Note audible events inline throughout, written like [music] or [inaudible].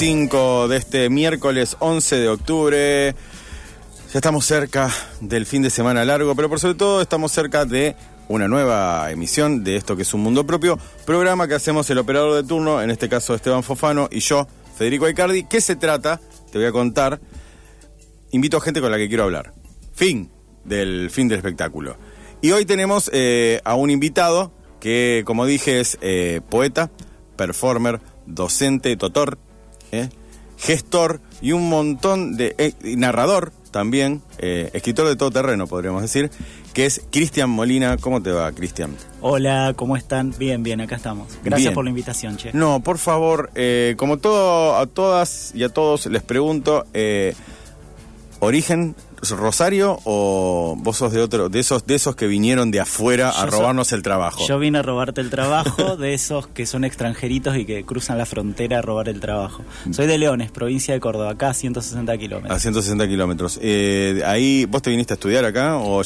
22.05 de este miércoles 11 de octubre. Ya estamos cerca del fin de semana largo, pero por sobre todo estamos cerca de una nueva emisión de esto que es un mundo propio, programa que hacemos el operador de turno, en este caso Esteban Fofano y yo, Federico Aicardi. ¿Qué se trata? Te voy a contar. Invito a gente con la que quiero hablar. Fin del fin del espectáculo. Y hoy tenemos eh, a un invitado que, como dije, es eh, poeta, performer, docente, tutor, ¿eh? gestor y un montón de eh, narrador también, eh, escritor de todo terreno, podríamos decir, que es Cristian Molina. ¿Cómo te va, Cristian? Hola, ¿cómo están? Bien, bien, acá estamos. Gracias Bien. por la invitación, che. No, por favor, eh, como todo a todas y a todos les pregunto, eh, origen Rosario o vos sos de otro, de esos, de esos que vinieron de afuera a Yo robarnos el trabajo. Yo vine a robarte el [laughs] trabajo de esos que son extranjeritos y que cruzan la frontera a robar el trabajo. Soy de Leones, provincia de Córdoba, acá a 160 A kilómetros. 160 kilómetros. Eh, ahí, ¿vos te viniste a estudiar acá? O,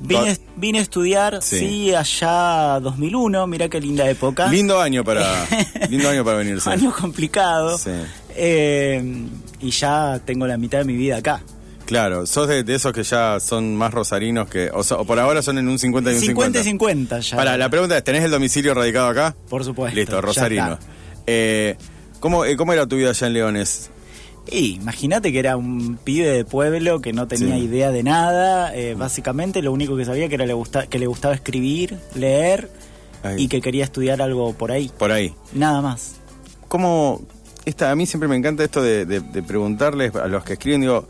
Vine, vine a estudiar, Sí. sí. allá 2001, mirá qué linda época. Lindo año para, [laughs] lindo año para venirse. Año complicado. Sí. Eh, y ya tengo la mitad de mi vida acá. Claro, sos de, de esos que ya son más rosarinos que, o, so- o por ahora son en un 50 y un 50 50. y 50 ya. Para, la pregunta es, ¿tenés el domicilio radicado acá? Por supuesto. Listo, rosarino. Eh, ¿cómo, eh, ¿Cómo era tu vida allá en Leones? Y imagínate que era un pibe de pueblo que no tenía Sí. idea de nada. eh, básicamente lo único que sabía que era le gusta, que le gustaba escribir, leer Ahí. y que quería estudiar algo por ahí. Por ahí. Nada más. ¿Cómo, esta, a mí siempre me encanta esto de, de- preguntarles a los que escriben, digo,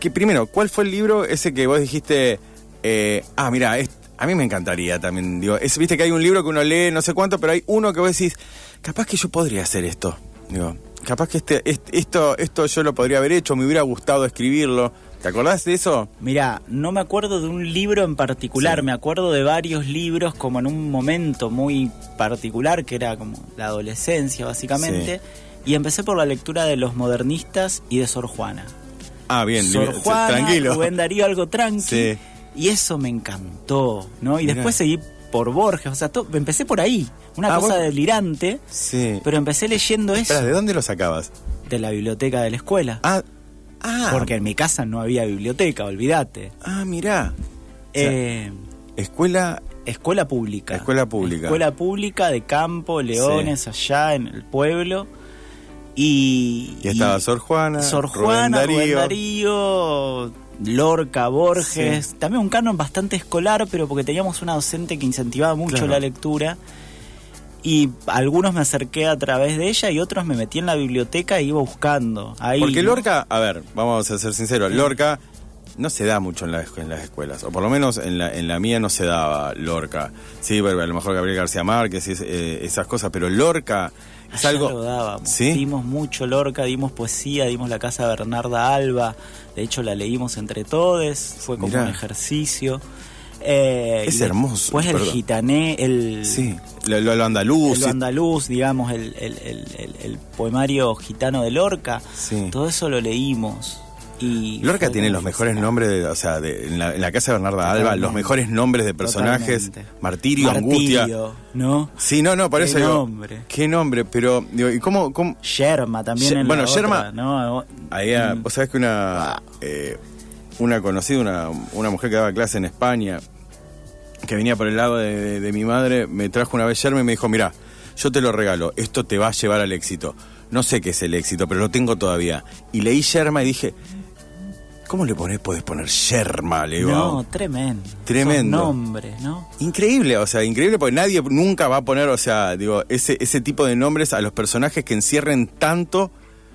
que primero, ¿cuál fue el libro ese que vos dijiste, eh, ah, mira, a mí me encantaría también, digo, es, viste que hay un libro que uno lee, no sé cuánto, pero hay uno que vos decís, capaz que yo podría hacer esto, digo, capaz que este, este- esto, esto yo lo podría haber hecho, me hubiera gustado escribirlo, ¿te acordás de eso? Mira, no me acuerdo de un libro en particular, Sí. me acuerdo de varios libros como en un momento muy particular, que era como la adolescencia básicamente, y empecé por la lectura de los modernistas y de Sor Juana. Ah, bien, Sor Juana, tranquilo. Rubén Darío, algo tranqui. Sí. Y eso me encantó, ¿no? Y Mirá. después seguí por Borges, o sea, to- empecé por ahí. Una Ah, cosa vos- delirante, Sí. pero empecé leyendo eso ¿de dónde lo sacabas? de la biblioteca de la escuela. Ah, ah, Porque en mi casa no había biblioteca, olvídate. ah, mirá. Eh, Escuela escuela pública. Escuela pública. Escuela pública de campo, Leones, allá en el pueblo. Y, Y estaba Sor Juana, Sor Juana, Rubén Darío. Darío, Lorca, Borges. También un canon bastante escolar, pero porque teníamos una docente que incentivaba mucho Claro. la lectura. Y algunos me acerqué a través de ella y otros me metí en la biblioteca e iba buscando. Ahí, Porque. Lorca, a ver, vamos a ser sinceros, Lorca no se da mucho en, la- en las escuelas, o por lo menos en la, en la mía no se daba Lorca. Sí, a lo mejor Gabriel García Márquez, y es- eh, esas cosas, pero Lorca es algo... lo dábamos. ¿Sí? Dimos mucho Lorca, dimos poesía, dimos la casa de Bernarda Alba. De hecho, la leímos entre todos. Fue como Mirá. un ejercicio. Eh, Es hermoso, Después el perdón. gitané, el, Sí, lo, lo- lo andaluz. el andaluz, digamos, el, el- el- poemario gitano de Lorca. Sí. Todo eso lo leímos. Y Lorca tiene los mejores nombres, de, o sea, de- en, la, en la casa de Bernarda Alba, los mejores nombres de personajes, Totalmente. Martirio, Angustia. ¿no? Sí, no, no, por Qué eso digo, nombre. qué nombre, pero, digo, ¿y cómo, cómo, Yerma también Ye- en bueno, la Yerma- otra, ¿no? Ahí, ah, Mm. vos sabés que una, eh, una conocida, una, una mujer que daba clase en España, que venía por el lado de, de- de mi madre, me trajo una vez yerma y me dijo, mira, yo te lo regalo, esto te va a llevar al éxito. No sé qué es el éxito, pero lo tengo todavía. Y leí yerma y dije, ¿cómo le pones? Podés poner yerma, le digo. No, tremendo. Tremendo. Nombres, ¿no? Increíble, o sea, increíble porque nadie nunca va a poner, o sea, digo, ese, ese tipo de nombres a los personajes que encierren tanto,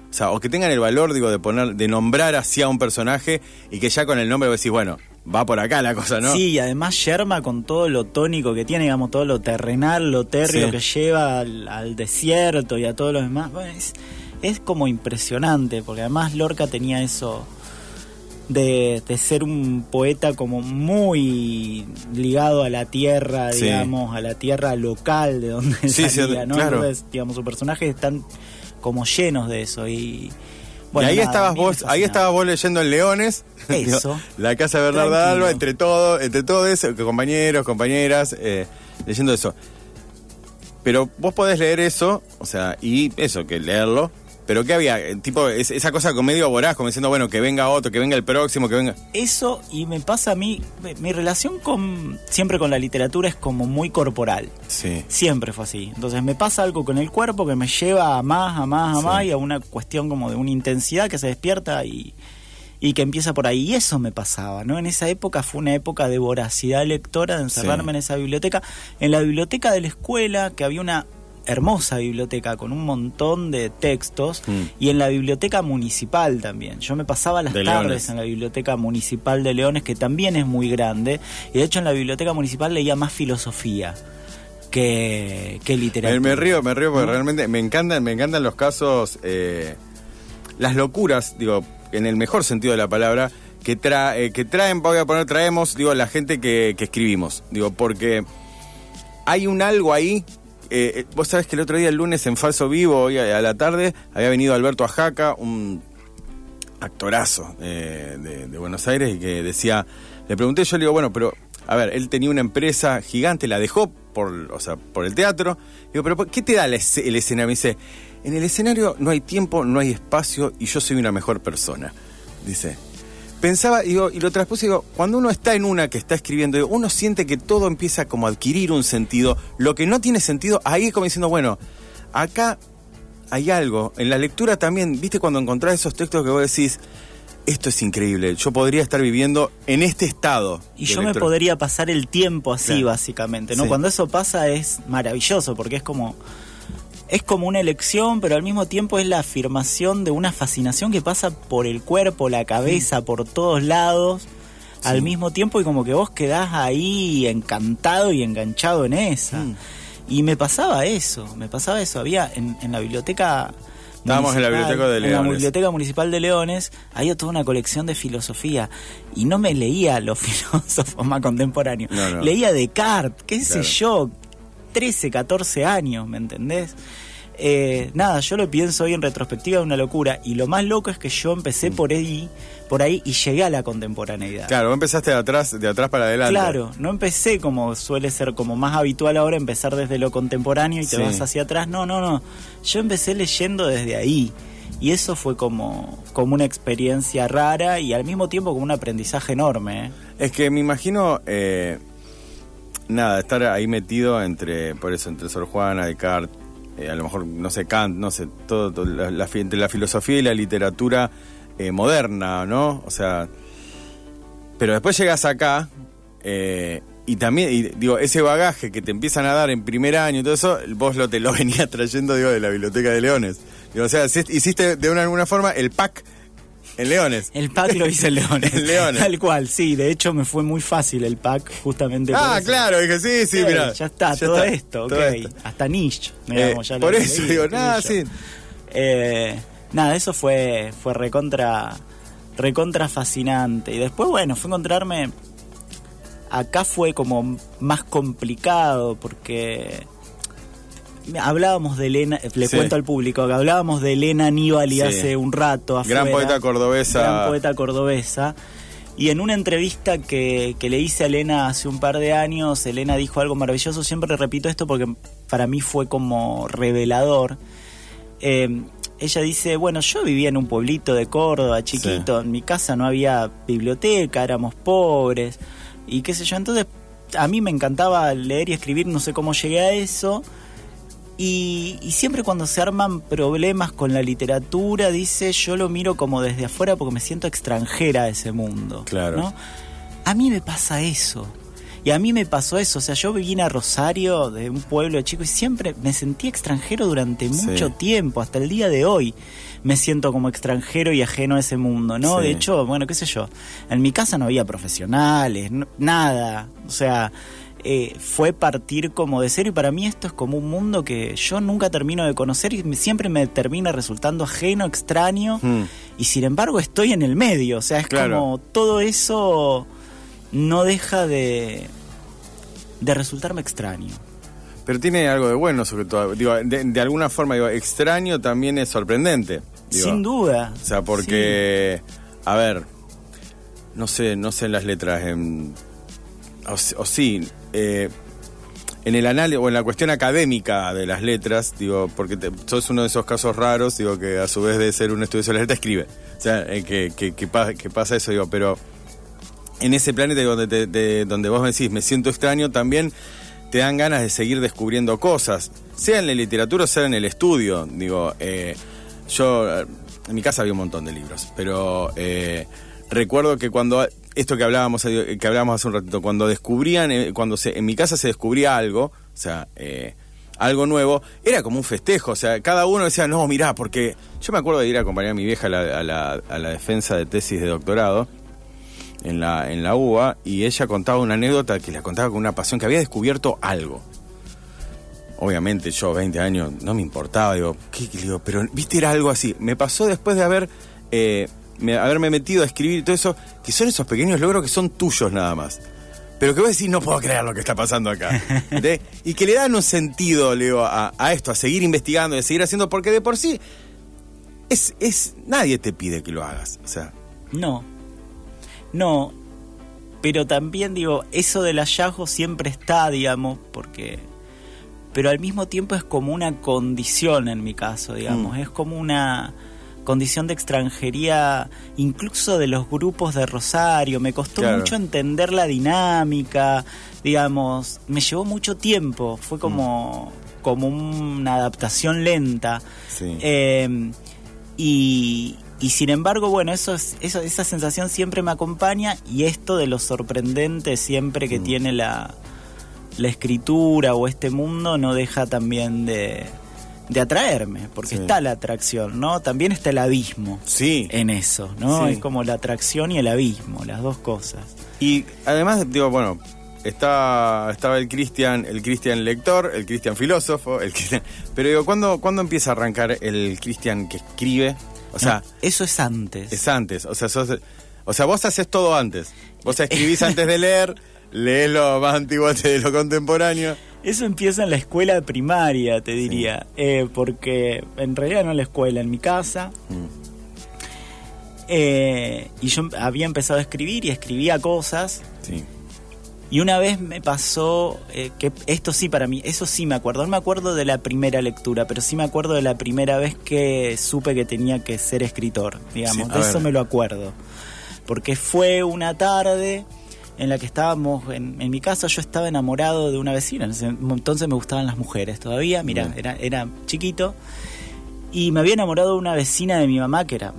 o sea, o que tengan el valor, digo, de poner, de nombrar así a un personaje y que ya con el nombre vos decís, bueno, va por acá la cosa, ¿no? Sí, y además Yerma con todo lo tónico que tiene, digamos, todo lo terrenal, lo térreo Sí. que lleva al, al desierto y a todos los demás, bueno, es, es como impresionante, porque además Lorca tenía eso de, de ser un poeta como muy ligado a la tierra, Sí. digamos, a la tierra local de donde sí, salía, ¿no? claro. Entonces, digamos, sus personajes están como llenos de eso y... y bueno, ahí nada, a estabas vos, ahí estabas vos leyendo en Leones. Eso. [laughs] la casa de Bernarda. Alba, entre todo, entre todo eso, que compañeros, compañeras, eh, leyendo eso. Pero vos podés leer eso, o sea, y eso, que leerlo. Pero ¿qué había? Eh, Tipo, es- esa cosa con medio voraz, como diciendo, bueno, que venga otro, que venga el próximo, que venga. Eso y me pasa a mí, mi- relación con siempre con la literatura es como muy corporal. Sí. Siempre fue así. Entonces me pasa algo con el cuerpo que me lleva a más, a más, a Sí. más y a una cuestión como de una intensidad que se despierta y, y que empieza por ahí. Y eso me pasaba, ¿no? En esa época fue una época de voracidad lectora, de encerrarme Sí. en esa biblioteca. En la biblioteca de la escuela, que había una hermosa biblioteca con un montón de textos Mm. y en la biblioteca municipal también. Yo me pasaba las De tardes Leones. en la biblioteca municipal de Leones, que también es muy grande, y de hecho en la biblioteca municipal leía más filosofía que, que literatura. Me, me río, me río porque realmente me encantan, me encantan los casos, eh, las locuras, digo, en el mejor sentido de la palabra, que, tra- eh, que traen, voy a poner traemos, digo, la gente que, que escribimos. Digo, porque hay un algo ahí. Eh, eh, vos sabés que el otro día, el lunes, en Falso Vivo, hoy a, la tarde, había venido Alberto Ajaca, un actorazo eh, de, Buenos Aires, y que decía, le pregunté, yo le digo, bueno, pero, a ver, él tenía una empresa gigante, la dejó por, o sea, por el teatro. Digo, pero ¿qué te da esce- el escenario? Me dice, en el escenario no hay tiempo, no hay espacio, y yo soy una mejor persona. Dice. Pensaba, digo, y lo traspuse, digo, cuando uno está en una que está escribiendo, digo, uno siente que todo empieza como a adquirir un sentido. Lo que no tiene sentido, ahí es como diciendo, bueno, acá hay algo. En la lectura también, viste, cuando encontrás esos textos que vos decís, esto es increíble, yo podría estar viviendo en este estado. Y yo me lectura". podría pasar el tiempo así, Claro. básicamente, ¿no? Sí. Cuando eso pasa es maravilloso, porque es como. Es como una elección, pero al mismo tiempo es la afirmación de una fascinación que pasa por el cuerpo, la cabeza, por todos lados, al mismo tiempo, y como que vos quedás ahí encantado y enganchado en esa. Mm. Y me pasaba eso, me pasaba eso. Había en, en la biblioteca. Estábamos en la biblioteca de En la biblioteca municipal de Leones había toda una colección de filosofía y no me leía los [laughs] filósofos más contemporáneos. No, no. Leía Descartes, qué sé yo, 13, 14 años, ¿me entendés? Eh, nada, yo lo pienso hoy en retrospectiva, es una locura. Y lo más loco es que yo empecé por ahí, por ahí y llegué a la contemporaneidad. Claro, empezaste de atrás, de atrás para adelante. Claro, no empecé como suele ser como más habitual ahora empezar desde lo contemporáneo y te Sí. vas hacia atrás. No, no, no. Yo empecé leyendo desde ahí. Y eso fue como, como una experiencia rara y al mismo tiempo como un aprendizaje enorme. ¿eh? Es que me imagino, eh, nada, estar ahí metido entre, por eso, entre Sor Juana, Descartes, eh, a lo mejor, no sé, Kant, no sé, todo, todo, entre la filosofía y la literatura eh, moderna, ¿no? O sea, pero después llegas acá eh, y también, y, digo, ese bagaje que te empiezan a dar en primer año y todo eso, vos lo te lo [laughs] venías trayendo, digo, de la Biblioteca de Leones. Digo, o sea, hiciste de una, alguna forma el pack en Leones. El pack lo hice en Leones. [laughs] En Leones. Tal cual, sí. De hecho me fue muy fácil el pack justamente por Ah, eso. claro, dije, sí, sí, Sí, mira. Ya está, todo esto, ok. todo esto. Hasta Nietzsche. Eh, por eso digo, nada, sí. Eh, nada, eso fue, fue recontra, recontra fascinante. Y después, bueno, fue encontrarme. Acá fue como más complicado porque hablábamos de Elena, eh, le Sí. cuento al público que hablábamos de Elena Aníbal Sí. hace un rato. Gran afuera, poeta cordobesa. Gran poeta cordobesa. Y en una entrevista que, que le hice a Elena hace un par de años, Elena dijo algo maravilloso. Siempre le repito esto porque para mí fue como revelador. Eh, ella dice, bueno, yo vivía en un pueblito de Córdoba, chiquito, en mi casa no había biblioteca, éramos pobres, y qué sé yo, entonces a mí me encantaba leer y escribir, no sé cómo llegué a eso, y, y siempre cuando se arman problemas con la literatura, dice, yo lo miro como desde afuera porque me siento extranjera a ese mundo. Claro. ¿no? A mí me pasa eso. Y a mí me pasó eso, o sea, yo vine a Rosario, de un pueblo chico, y siempre me sentí extranjero durante Sí. mucho tiempo, hasta el día de hoy me siento como extranjero y ajeno a ese mundo, ¿no? Sí. De hecho, bueno, qué sé yo, en mi casa no había profesionales, nada, o sea, eh, fue partir como de cero y para mí esto es como un mundo que yo nunca termino de conocer y siempre me termina resultando ajeno, extraño Mm. y sin embargo estoy en el medio, o sea, es Claro. como todo eso no deja de, de resultarme extraño. Pero tiene algo de bueno, sobre todo. Digo, de, de alguna forma, digo, extraño también es sorprendente. Digo, Sin duda. O sea, porque, a ver, no sé, no sé las letras, en, o, s- o sí, eh, en el análisis o en la cuestión académica de las letras, digo, porque te, sos uno de esos casos raros, digo, que a su vez de ser un estudioso de las letras escribe. O sea, eh, que, que, que pa- que pasa eso, digo, pero en ese planeta donde, donde vos me decís, me siento extraño, también te dan ganas de seguir descubriendo cosas, sea en la literatura o sea en el estudio. Digo, eh, yo, en mi casa había un montón de libros, pero eh, recuerdo que cuando, esto que hablábamos, que hablábamos hace un ratito, cuando descubrían, eh, cuando en mi casa se descubría algo, o sea, eh, algo nuevo, era como un festejo, o sea, cada uno decía, no, mirá, porque yo me acuerdo de ir a acompañar a mi vieja a la, a la- defensa de tesis de doctorado, en la, en la UBA y ella contaba una anécdota que la contaba con una pasión, que había descubierto algo. Obviamente yo, 20 años, no me importaba, digo, qué? Digo, pero viste, era algo así. Me pasó después de haber, eh, me- haberme metido a escribir y todo eso, que son esos pequeños logros que son tuyos nada más. Pero que vos decís, no puedo creer lo que está pasando acá. [laughs] Y que le dan un sentido, Leo, a, a esto, a seguir investigando, y a seguir haciendo, porque de por sí, es, es, nadie te pide que lo hagas. O sea, No. No. Pero también digo, eso del hallazgo siempre está, digamos, porque... Pero al mismo tiempo es como una condición en mi caso, digamos. Mm. Es como una condición de extranjería, incluso de los grupos de Rosario. Me costó Claro. mucho entender la dinámica, digamos. Me llevó mucho tiempo. Fue como, como una adaptación lenta. sí. Eh, y, y sin embargo, bueno, eso, es- eso esa sensación siempre me acompaña y esto de lo sorprendente siempre que Mm. tiene la, la escritura o este mundo no deja también de, de atraerme, porque Sí. está la atracción, ¿no? También está el abismo sí. en eso, ¿no? Sí. Es como la atracción y el abismo, las dos cosas. Y además, digo, bueno, está, estaba el Cristian, el Cristian lector, el Cristian filósofo, el Cristian. Pero digo, ¿cuándo, ¿cuándo empieza a arrancar el Cristian que escribe? O sea, No, eso es antes. es antes. O sea, sos- o sea, vos haces todo antes. Vos escribís [laughs] antes de leer, lees lo más antiguo antes de lo contemporáneo. Eso empieza en la escuela primaria, te diría, Eh, porque en realidad no en la escuela, en mi casa. Mm. Eh, y yo había empezado a escribir y escribía cosas. Sí. Y una vez me pasó eh, que esto sí para mí, eso sí me acuerdo. No me acuerdo de la primera lectura, pero sí me acuerdo de la primera vez que supe que tenía que ser escritor, digamos. Sí, de eso me lo acuerdo. Porque fue una tarde en la que estábamos, en, en mi casa yo estaba enamorado de una vecina. En ese entonces me gustaban las mujeres todavía, mira, era, era chiquito. Y me había enamorado de una vecina de mi mamá que era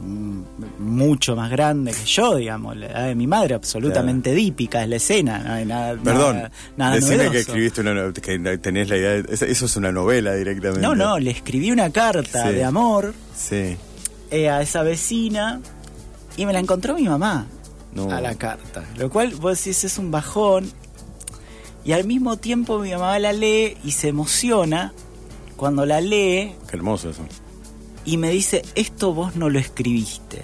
mucho más grande que yo, digamos, la edad de mi madre, absolutamente dípica es la escena, no hay nada, Perdón, nada, nada decime que escribiste una que tenés la idea, de- eso eso es una novela directamente. No, no, le escribí una carta Sí. de amor Sí. eh, a esa vecina y me la encontró mi mamá No. a la carta. Lo cual vos decís es un bajón. Y al mismo tiempo mi mamá la lee y se emociona cuando la lee Qué hermoso eso. y me dice, esto vos no lo escribiste.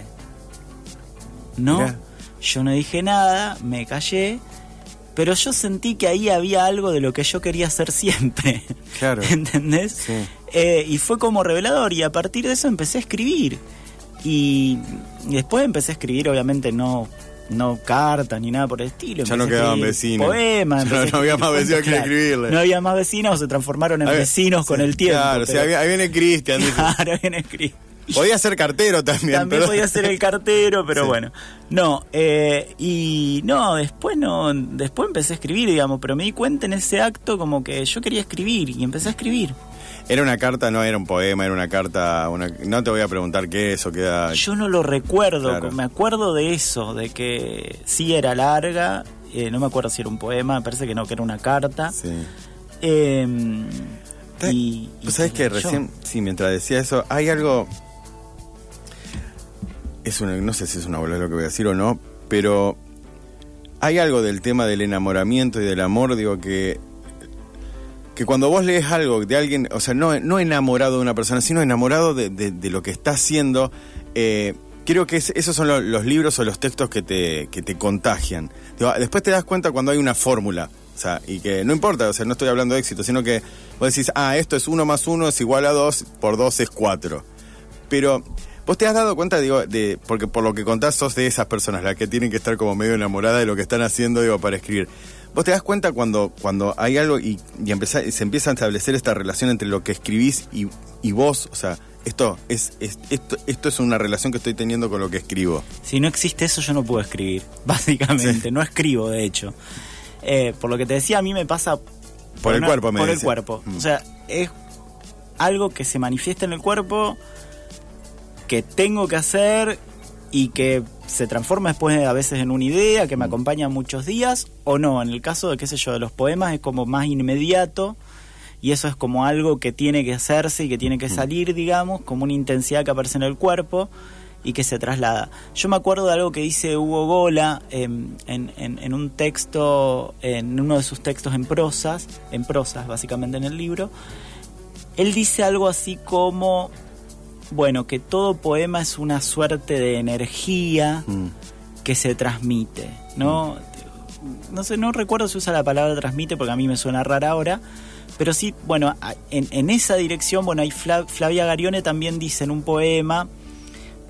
No, Mirá. yo no dije nada, me callé, pero yo sentí que ahí había algo de lo que yo quería hacer siempre. [laughs] Claro. [laughs] ¿Entendés? Sí. Eh, y fue como revelador y a partir de eso empecé a escribir. Y después empecé a escribir, obviamente no no cartas ni nada por el estilo. Ya no quedaban vecinos. Poemas. No- no había más vecinos que escribirle. No había más vecinos o se transformaron en ver, vecinos con el tiempo. Claro, o sea, pero- ahí- ahí viene Cristian. Claro, bien escrito. Podía ser cartero también. También pero- podía ser el cartero, pero Sí. bueno. No, eh, y no, después no, después empecé a escribir, digamos, pero me di cuenta en ese acto como que yo quería escribir y empecé a escribir. Era una carta, no era un poema, era una carta. Una... No te voy a preguntar qué es o queda. Yo no lo recuerdo, Claro. me acuerdo de eso, de que sí era larga, eh, no me acuerdo si era un poema, me parece que no, que era una carta. Sí. Eh, y, y ¿Vos sabés que yo- recién, sí, mientras decía eso, hay algo. Es una, no sé si es una bola lo que voy a decir o no, pero hay algo del tema del enamoramiento y del amor, digo, que, que cuando vos lees algo de alguien, o sea, no, no enamorado de una persona, sino enamorado de, de- lo que está haciendo, eh, creo que es- esos son lo- los libros o los textos que te, que te contagian. Digo, después te das cuenta cuando hay una fórmula. O sea, y que no importa, o sea, no estoy hablando de éxito, sino que vos decís, ah, esto es uno más uno es igual a dos, por dos es cuatro. Pero vos te has dado cuenta, digo, de, porque por lo que contás sos de esas personas, las que tienen que estar como medio enamoradas de lo que están haciendo, digo, para escribir. Vos te das cuenta cuando, cuando hay algo y, y empezá- y se empieza a establecer esta relación entre lo que escribís y, y vos, o sea, esto es, es- esto, esto es una relación que estoy teniendo con lo que escribo. Si no existe eso, yo no puedo escribir, [laughs] básicamente. No escribo, de hecho. Eh, por lo que te decía, a mí me pasa... Por el una- cuerpo, me Por el cuerpo. Mm. O sea, es algo que se manifiesta en el cuerpo, que tengo que hacer y que se transforma después a veces en una idea que me acompaña muchos días o no. En el caso de, qué sé yo, de los poemas es como más inmediato y eso es como algo que tiene que hacerse y que tiene que salir, digamos, como una intensidad que aparece en el cuerpo y que se traslada. Yo me acuerdo de algo que dice Hugo Gola em, en, en- en un texto, en uno de sus textos en prosas, en prosas básicamente en el libro. Él dice algo así como, bueno, que todo poema es una suerte de energía Mm. que se transmite, ¿no? No sé, no recuerdo si usa la palabra transmite porque a mí me suena rara ahora, pero sí, bueno, en, en esa dirección, bueno, hay Fla- Flavia Garione también dice en un poema,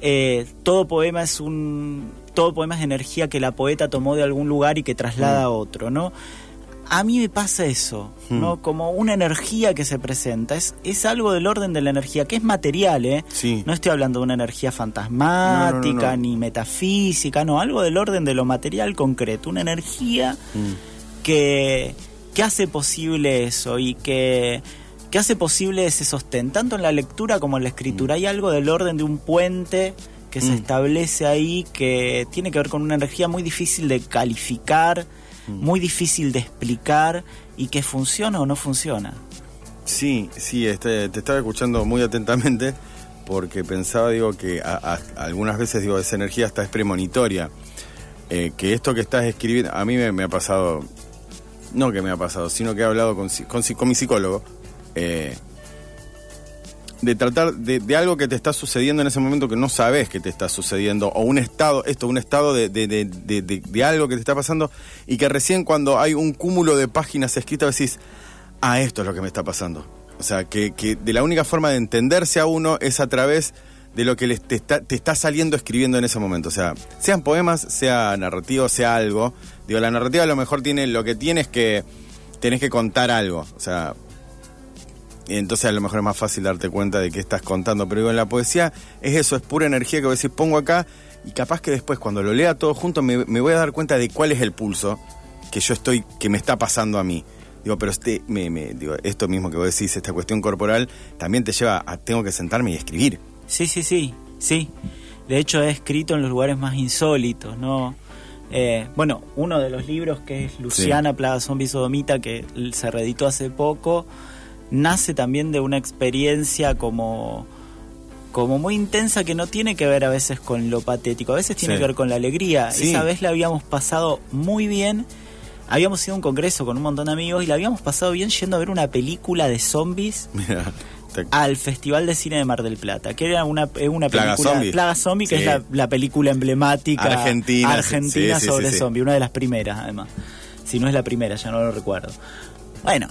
eh, todo poema es un, todo poema es energía que la poeta tomó de algún lugar y que traslada a otro, ¿no? A mí me pasa eso, ¿no? Como una energía que se presenta. Es, es algo del orden de la energía, que es material, ¿eh? Sí. No estoy hablando de una energía fantasmática No, no, no, no. ni metafísica, no, algo del orden de lo material concreto. Una energía Mm. que, que hace posible eso y que, que hace posible ese sostén, tanto en la lectura como en la escritura. Hay algo del orden de un puente que se establece ahí que tiene que ver con una energía muy difícil de calificar, muy difícil de explicar y que funciona o no funciona. Sí, sí, este, te estaba escuchando muy atentamente porque pensaba, digo, que a- a- algunas veces, digo, esa energía hasta es premonitoria. Eh, que esto que estás escribiendo, a mí me, me ha pasado, no que me ha pasado, sino que he hablado con, con mi psicólogo, eh, de tratar de, algo que te está sucediendo en ese momento que no sabes que te está sucediendo, o un estado, esto, un estado de, de, de, algo que te está pasando, y que recién cuando hay un cúmulo de páginas escritas decís, ah, esto es lo que me está pasando. O sea, que, que de la única forma de entenderse a uno es a través de lo que te, está, te está saliendo escribiendo en ese momento. O sea, sean poemas, sea narrativo, sea algo. Digo, la narrativa a lo mejor tiene, lo que tiene es que tenés que contar algo. O sea, entonces a lo mejor es más fácil darte cuenta de qué estás contando. Pero digo, en la poesía es eso, es pura energía que vos decís, pongo acá y capaz que después cuando lo lea todo junto me, me voy a dar cuenta de cuál es el pulso que yo estoy, que me está pasando a mí. Digo, pero este, me, me- digo, esto mismo que vos decís, esta cuestión corporal, también te lleva a tengo que sentarme y escribir. Sí, sí, sí, sí. De hecho, he escrito en los lugares más insólitos, ¿no? Eh, bueno, uno de los libros que es Luciana, Plaga Zombie Sodomita, que se reeditó hace poco, nace también de una experiencia como, como muy intensa que no tiene que ver a veces con lo patético, a veces tiene Sí. que ver con la alegría. Sí. Esa vez la habíamos pasado muy bien. Habíamos ido a un congreso con un montón de amigos y la habíamos pasado bien yendo a ver una película de zombies [laughs] al Festival de Cine de Mar del Plata, que era una, es una Plaga película Zombie. Plaga Zombie, que Sí. es la, la película emblemática Argentina, argentina sobre zombie, una de las primeras además. Si no es la primera, ya no lo recuerdo. Bueno,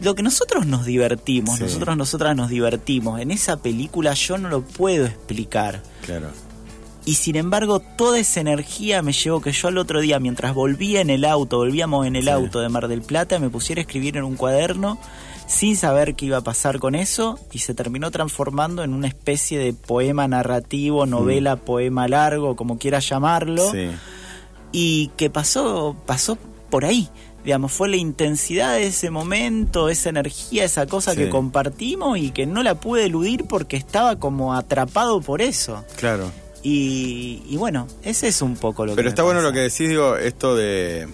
lo que nosotros nos divertimos, Sí. nosotros nosotras nos divertimos en esa película yo no lo puedo explicar. claro. Y sin embargo, toda esa energía me llevó que yo al otro día, mientras volvía en el auto, volvíamos en el Sí. auto de Mar del Plata, me pusiera a escribir en un cuaderno sin saber qué iba a pasar con eso y se terminó transformando en una especie de poema narrativo, novela, poema largo, como quieras llamarlo, Sí. y que pasó, pasó por ahí. Digamos, fue la intensidad de ese momento, esa energía, esa cosa Sí. que compartimos y que no la pude eludir porque estaba como atrapado por eso. Claro. Y, y bueno, ese es un poco lo que. Pero está bueno pasa. lo que decís, digo, esto de.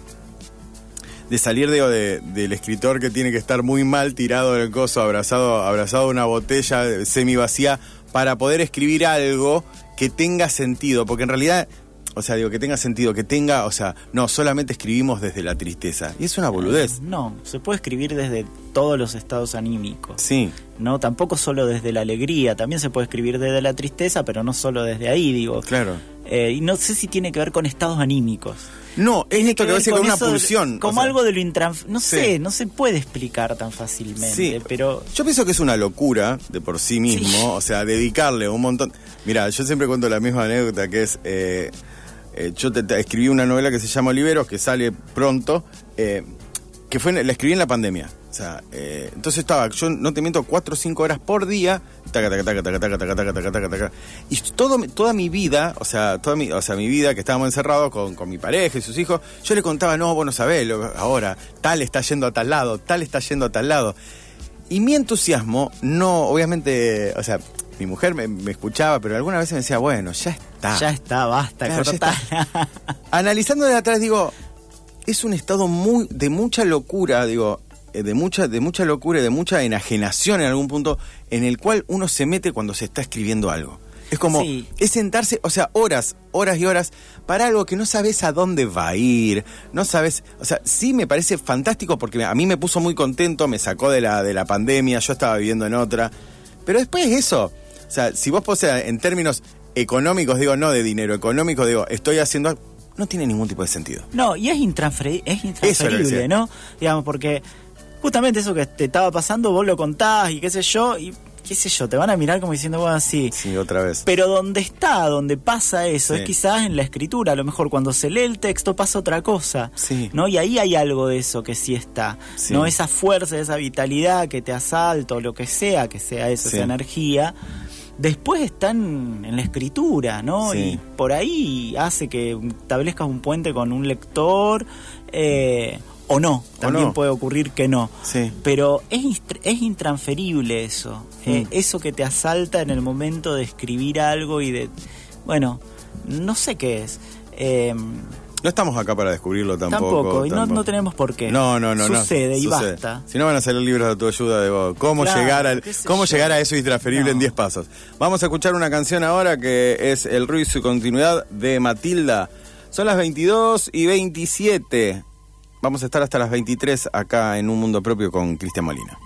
De salir, digo, de- del escritor que tiene que estar muy mal tirado en el coso, abrazado, abrazado a una botella semi vacía, para poder escribir algo que tenga sentido. Porque en realidad, o sea, digo, que tenga sentido, que tenga, o sea, no, solamente escribimos desde la tristeza. Y es una boludez. No, se puede escribir desde todos los estados anímicos. Sí, No, tampoco solo desde la alegría, también se puede escribir desde la tristeza, pero no solo desde ahí, digo. claro. Eh, y no sé si tiene que ver con estados anímicos. No, es Tiene esto que va a decir con una pulsión. o Como sea, algo de lo intran... No Sí. sé, no se puede explicar tan fácilmente, Sí, pero... Yo pienso que es una locura de por sí mismo, Sí. o sea, dedicarle un montón. Mira, yo siempre cuento la misma anécdota que es. eh, eh, yo te- escribí una novela que se llama Oliveros, que sale pronto, eh, que fue la escribí en la pandemia. Eh, entonces estaba, yo no te miento, cuatro o cinco horas por día, taca, taca, taca, taca, taca, taca, taca, taca, taca. Y todo, toda mi vida, o sea, toda mi, o sea, mi vida que estábamos encerrados con, con mi pareja y sus hijos, yo le contaba, no, vos no sabés, ahora, tal está yendo a tal lado, tal está yendo a tal lado. Y mi entusiasmo, no, obviamente, o sea, mi mujer me, me escuchaba, pero alguna vez me decía, bueno, ya está. Ya está, basta, Claro, cortala. Analizando de atrás, digo, es un estado muy de mucha locura, digo, eh, de mucha, de mucha locura y de mucha enajenación en algún punto, en el cual uno se mete cuando se está escribiendo algo. Es como, Sí. es sentarse, o sea, horas, horas y horas, para algo que no sabes a dónde va a ir, no sabes, o sea, sí me parece fantástico porque a mí me puso muy contento, me sacó de la, de la pandemia, yo estaba viviendo en otra, pero después eso, o sea, si vos posee en términos económicos, digo, no de dinero, económico, digo, estoy haciendo algo, no tiene ningún tipo de sentido. No, y es, intransferi- es intransferible, ¿no? Digamos, porque justamente eso que te estaba pasando, vos lo contás y qué sé yo, y qué sé yo, te van a mirar como diciendo, bueno, sí. Sí, otra vez. Pero donde está, donde pasa eso, Sí. es quizás en la escritura. A lo mejor cuando se lee el texto pasa otra cosa. Sí. ¿No? Y ahí hay algo de eso que sí está. Sí. ¿No? Esa fuerza, esa vitalidad que te asalta o lo que sea, que sea eso, esa energía. Después están en la escritura, ¿no? Sí. Y por ahí hace que establezcas un puente con un lector. eh, o no, también no. puede ocurrir que no. Sí. Pero es, es intransferible eso. eh, Mm. eso que te asalta en el momento de escribir algo y de. Bueno, no sé qué es. Eh, No estamos acá para descubrirlo tampoco. tampoco, y no, tampoco. no tenemos por qué. No, no, no. no. Sucede y Sucede. basta. Si no van a salir libros de tu ayuda de vos. ¿Cómo, Claro, llegar, al, cómo llegar a eso intransferible No. en 10 pasos? Vamos a escuchar una canción ahora que es El ruido y su continuidad de Matilda. Son las 22 y 27. Vamos a estar hasta las 23 acá en Un Mundo Propio con Cristian Molina.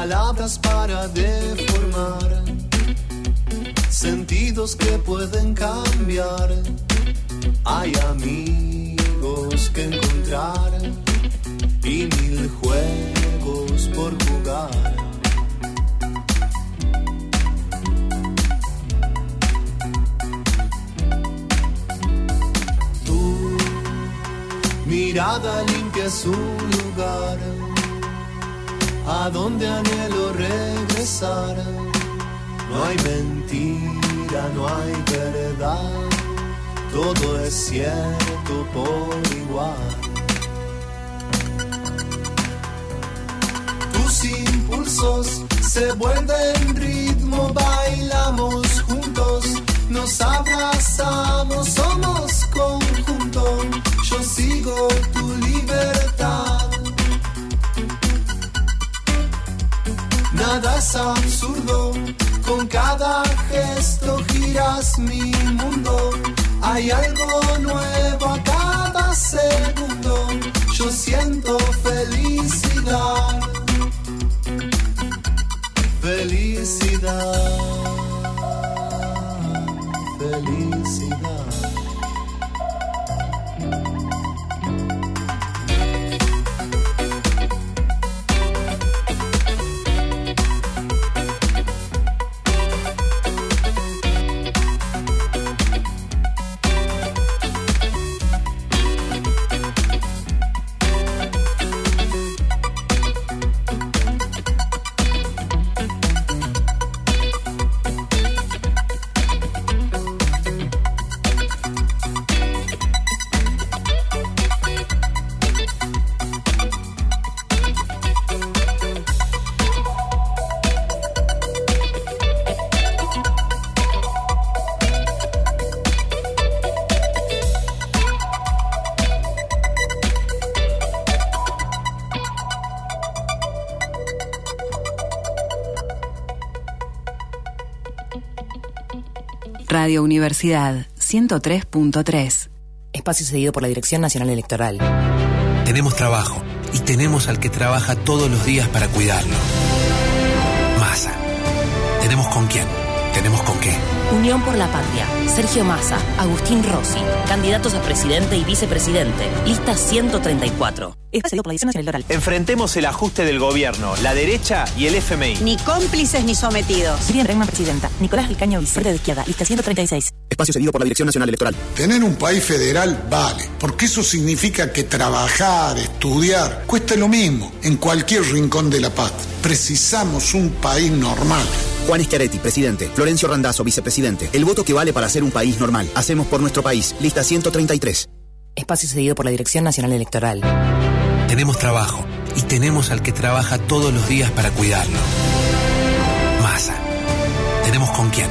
Palabras para deformar, sentidos que pueden cambiar. Hay amigos que encontrar y mil juegos por jugar. Tu mirada limpia es un lugar a donde anhelo regresar. No hay mentira, no hay verdad, todo es cierto por igual. Tus impulsos se vuelven ritmo, bailamos juntos, nos abrazamos, somos conjunto. Yo sigo tu libertad. Nada es absurdo, con cada gesto giras mi mundo. Hay algo nuevo a cada segundo. Yo siento felicidad. Felicidad. Felicidad. Radio Universidad 103.3. Espacio cedido por la Dirección Nacional Electoral. Tenemos trabajo y tenemos al que trabaja todos los días para cuidarlo. Masa. Tenemos con quién, tenemos con qué. Unión por la Patria. Sergio Massa, Agustín Rossi. Candidatos a presidente y vicepresidente. Lista 134. Espacio cedido por la Dirección Nacional Electoral. Enfrentemos el ajuste del gobierno, la derecha y el FMI. Ni cómplices ni sometidos. Miriam Bregman, presidenta. Nicolás Vilcaño, vicepresidente de izquierda. Lista 136. Espacio cedido por la Dirección Nacional Electoral. Tener un país federal vale, porque eso significa que trabajar, estudiar, cuesta lo mismo en cualquier rincón de la paz. Precisamos un país normal. Juan Schiaretti, presidente. Florencio Randazzo, vicepresidente. El voto que vale para ser un país normal. Hacemos por nuestro país. Lista 133. Espacio cedido por la Dirección Nacional Electoral. Tenemos trabajo y tenemos al que trabaja todos los días para cuidarlo. Masa. Tenemos con quién,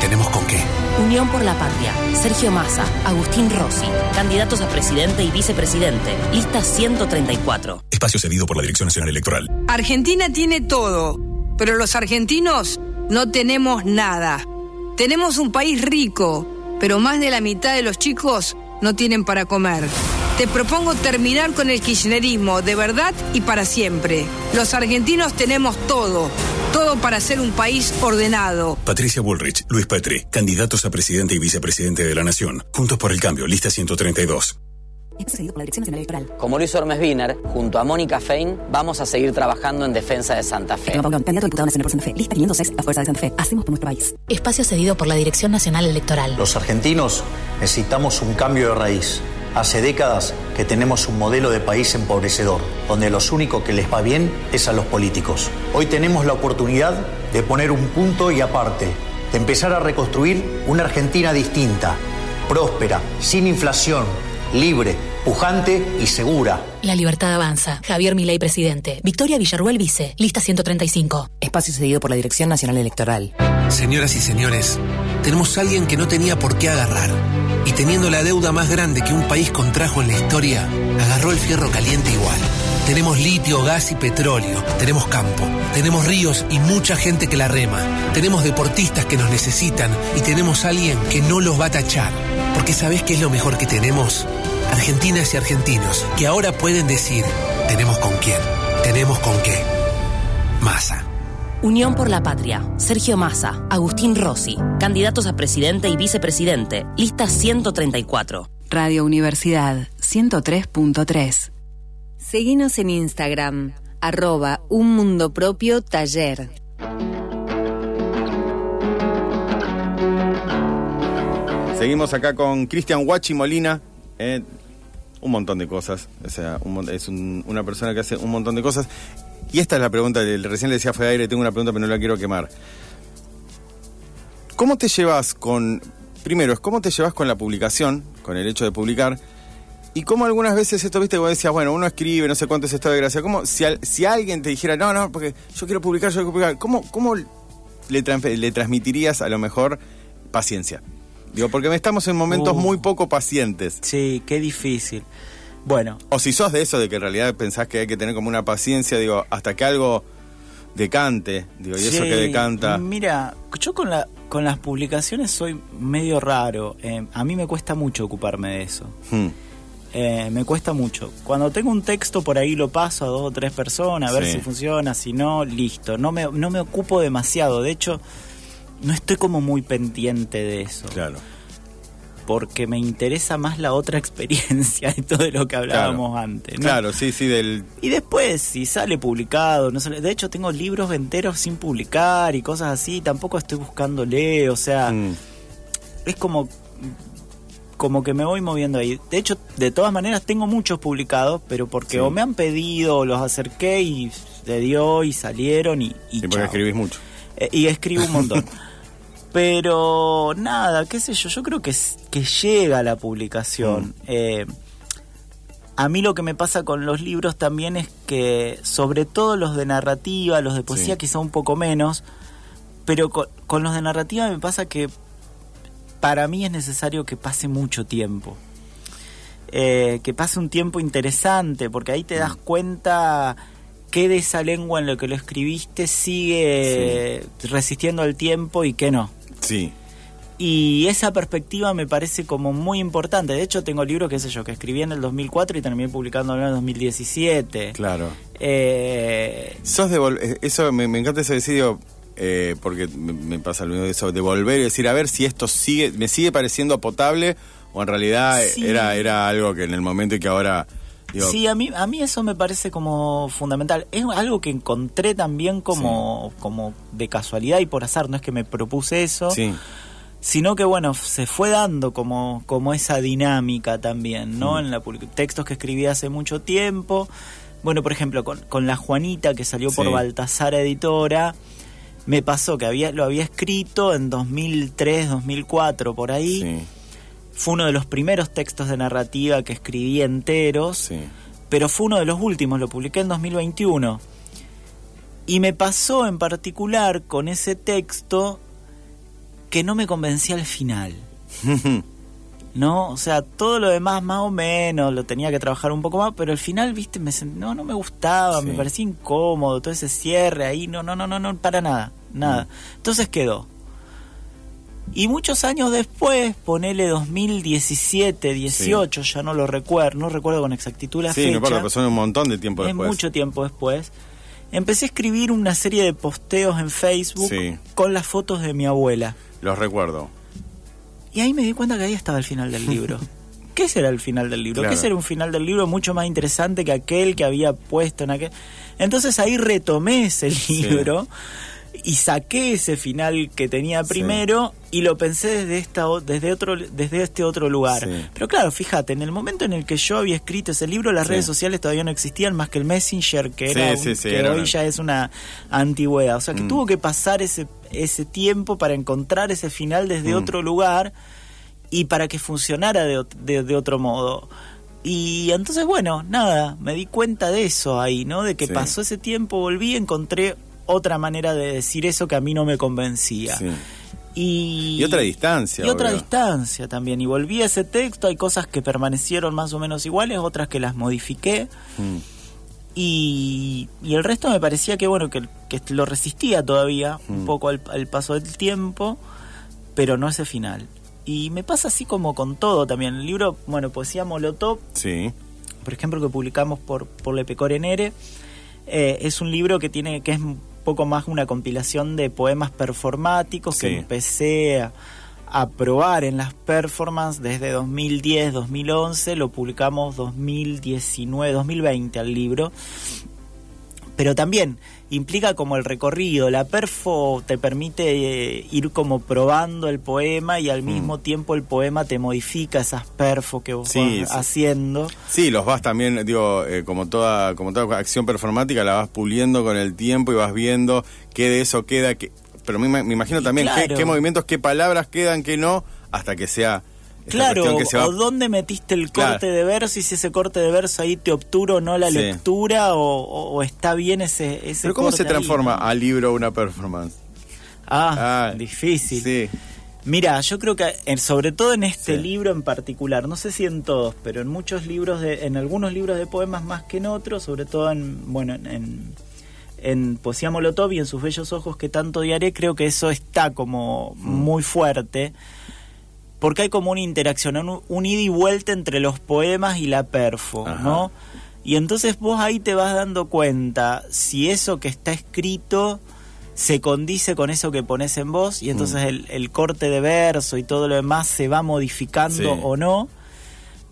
tenemos con qué. Unión por la Patria. Sergio Massa, Agustín Rossi. Candidatos a presidente y vicepresidente. Lista 134. Espacio cedido por la Dirección Nacional Electoral. Argentina tiene todo, pero los argentinos no tenemos nada. Tenemos un país rico, pero más de la mitad de los chicos no tienen para comer. Te propongo terminar con el kirchnerismo de verdad y para siempre. Los argentinos tenemos todo, todo para ser un país ordenado. Patricia Bullrich, Luis Petri, candidatos a presidente y vicepresidente de la Nación. Juntos por el cambio, lista 132. Espacio cedido por la Dirección Nacional Electoral. Como Luis Ormes Wiener, junto a Mónica Fein, vamos a seguir trabajando en defensa de Santa Fe. Esteban Paulón, candidato a diputado nacional por Santa Fe. Lista 506, la Fuerza de Santa Fe. Hacemos por nuestro país. Espacio cedido por la Dirección Nacional Electoral. Los argentinos necesitamos un cambio de raíz. Hace décadas que tenemos un modelo de país empobrecedor, donde los único que les va bien es a los políticos. Hoy tenemos la oportunidad de poner un punto y aparte, de empezar a reconstruir una Argentina distinta, próspera, sin inflación, libre, pujante y segura. La libertad avanza. Javier Milei, presidente. Victoria Villarruel, vice. Lista 135. Espacio cedido por la Dirección Nacional Electoral. Señoras y señores, tenemos a alguien que no tenía por qué agarrar. Y teniendo la deuda más grande que un país contrajo en la historia, agarró el fierro caliente igual. Tenemos litio, gas y petróleo. Tenemos campo. Tenemos ríos y mucha gente que la rema. Tenemos deportistas que nos necesitan. Y tenemos alguien que no los va a tachar. Porque ¿sabés qué es lo mejor que tenemos? Argentinas y argentinos que ahora pueden decir, tenemos con quién, con qué. Masa. Unión por la Patria. Sergio Massa, Agustín Rossi. Candidatos a presidente y vicepresidente. Lista 134. Radio Universidad 103.3. Seguinos en Instagram, arroba un mundo propio taller. Seguimos acá con Cristian Huachi Molina. eh, un montón de cosas. O sea, un es un- una persona que hace un montón de cosas. Y esta es la pregunta, del- recién le decía fue aire, tengo una pregunta pero no la quiero quemar. ¿Cómo te llevas con, primero, es cómo te llevas con la publicación, con el hecho de publicar? Y cómo algunas veces esto, viste, vos decías, bueno, uno escribe, no sé cuánto es estado de gracia. ¿Cómo, si, al- si alguien te dijera, no, no, porque yo quiero publicar, yo quiero publicar, ¿cómo, cómo le transmitirías a lo mejor paciencia? Digo, porque estamos en momentos Uh. muy poco pacientes. Sí, qué difícil. Bueno. O si sos de eso, de que en realidad pensás que hay que tener como una paciencia, digo, hasta que algo decante, digo, y eso que decanta. Mira, yo con, la, con las publicaciones soy medio raro. Eh, a mí me cuesta mucho ocuparme de eso. Hmm, Eh, me cuesta mucho. Cuando tengo un texto por ahí lo paso a dos o tres personas a ver Sí. si funciona, si no, listo. No me, no me ocupo demasiado. De hecho, no estoy como muy pendiente de eso. Claro. Porque me interesa más la otra [laughs] experiencia de todo lo que hablábamos Claro. antes. ¿no? Claro, sí, sí, del. Y después, si sale publicado, no sale. De hecho, tengo libros enteros sin publicar y cosas así. Tampoco estoy buscándole, o sea. Mm. Es como. Como que me voy moviendo ahí. De hecho, de todas maneras, tengo muchos publicados, pero porque Sí. o me han pedido, o los acerqué y se dio y salieron y. y Sí, porque escribís mucho. Eh, y escribo un montón. [laughs] Pero nada, qué sé yo, yo creo que, que llega la publicación. Mm. Eh, a mí lo que me pasa con los libros también es que, sobre todo los de narrativa, los de poesía Sí. quizá un poco menos, pero con, con los de narrativa me pasa que para mí es necesario que pase mucho tiempo. Eh, que pase un tiempo interesante, porque ahí te das cuenta que de esa lengua en lo que lo escribiste sigue resistiendo al tiempo y que no. Sí. Y esa perspectiva me parece como muy importante. De hecho, tengo libros, qué sé yo, que escribí en el 2004 y terminé publicándolo en el 2017. Claro. Eh, Sos de eh, eso me, me encanta ese decidio eh, porque me, me pasa lo mismo de eso de volver y decir a ver si esto sigue me sigue pareciendo potable o en realidad Sí. era era algo que en el momento y que ahora digo sí, a mí, a mí eso me parece como fundamental. Es algo que encontré también como, como de casualidad y por azar. No es que me propuse eso. sí sino que bueno se fue dando como como esa dinámica también no Mm. en la textos que escribí hace mucho tiempo bueno por ejemplo con, con la Juanita que salió por. Baltasar Editora me pasó que había lo había escrito en 2003 2004 por ahí sí fue uno de los primeros textos de narrativa que escribí enteros sí pero fue uno de los últimos, lo publiqué en 2021. Y me pasó en particular con ese texto que no me convencía al final. [laughs] ¿No? O sea, todo lo demás más o menos, lo tenía que trabajar un poco más, pero al final, viste, me sent- no, no me gustaba, Sí. me parecía incómodo, todo ese cierre ahí, no, no, no, no, no, para nada, nada. Entonces quedó. Y muchos años después, ponele 2017, 18, ya no lo recuerdo, no recuerdo con exactitud la sí fecha. no importa pasó un montón de tiempo es después mucho tiempo después. Empecé a escribir una serie de posteos en Facebook Sí. con las fotos de mi abuela. los recuerdo Y ahí me di cuenta que ahí estaba el final del libro. [laughs] ¿Qué será el final del libro? Claro. ¿Qué será un final del libro mucho más interesante que aquel que había puesto en aquel? Entonces ahí retomé ese libro y saqué ese final que tenía primero y lo pensé desde esta o- desde otro desde este otro lugar. Sí. Pero claro, fíjate, en el momento en el que yo había escrito ese libro, las Sí. redes sociales todavía no existían más que el Messenger, que era un- que era hoy una- ya es una antigüedad. O sea, que Mm. tuvo que pasar ese ese tiempo para encontrar ese final desde Mm. otro lugar y para que funcionara de, de- de otro modo. Y entonces, bueno, nada, me di cuenta de eso ahí, ¿no? De que Sí. pasó ese tiempo, volví, encontré otra manera de decir eso que a mí no me convencía. sí. Y, y otra distancia y otra distancia también. Y volví a ese texto, hay cosas que permanecieron más o menos iguales, otras que las modifiqué. Mm. Y, y el resto me parecía que bueno que, que lo resistía todavía un Mm. poco al, al paso del tiempo pero no ese final y me pasa así como con todo también el libro bueno poesía molotov sí por ejemplo que publicamos por por Le Pecore Nere Eh, es un libro que tiene que es poco más una compilación de poemas performáticos que empecé a, a probar en las performances desde 2010, 2011, lo publicamos 2019, 2020 al libro. Pero también implica como el recorrido, la perfo te permite eh, ir como probando el poema y al Mm. mismo tiempo el poema te modifica esas perfos que vos Sí, vas sí. haciendo. Sí, los vas también, digo, eh, como toda como toda acción performática, la vas puliendo con el tiempo y vas viendo qué de eso queda, qué- pero me, me imagino también qué, claro. qué movimientos, qué palabras quedan, qué no, hasta que sea Claro, que se va... o dónde metiste el Claro. corte de verso y si ese corte de verso ahí te obtura o no la Sí. lectura o, está bien ese, ese Pero ¿cómo corte se ahí, transforma ¿no? a libro una performance? Ah, difícil. Sí. Mira, yo creo que sobre todo en este Sí. libro en particular, no sé si en todos, pero en muchos libros de, en algunos libros de poemas más que en otros, sobre todo en, bueno, en, en, Poesía Molotov y en sus bellos ojos que tanto odiaré, creo que eso está como Mm. muy fuerte. Porque hay como una interacción, un, un ida y vuelta entre los poemas y la perfo, Ajá. ¿no? Y entonces vos ahí te vas dando cuenta si eso que está escrito se condice con eso que pones en voz y entonces Mm. el, el corte de verso y todo lo demás se va modificando Sí. o no.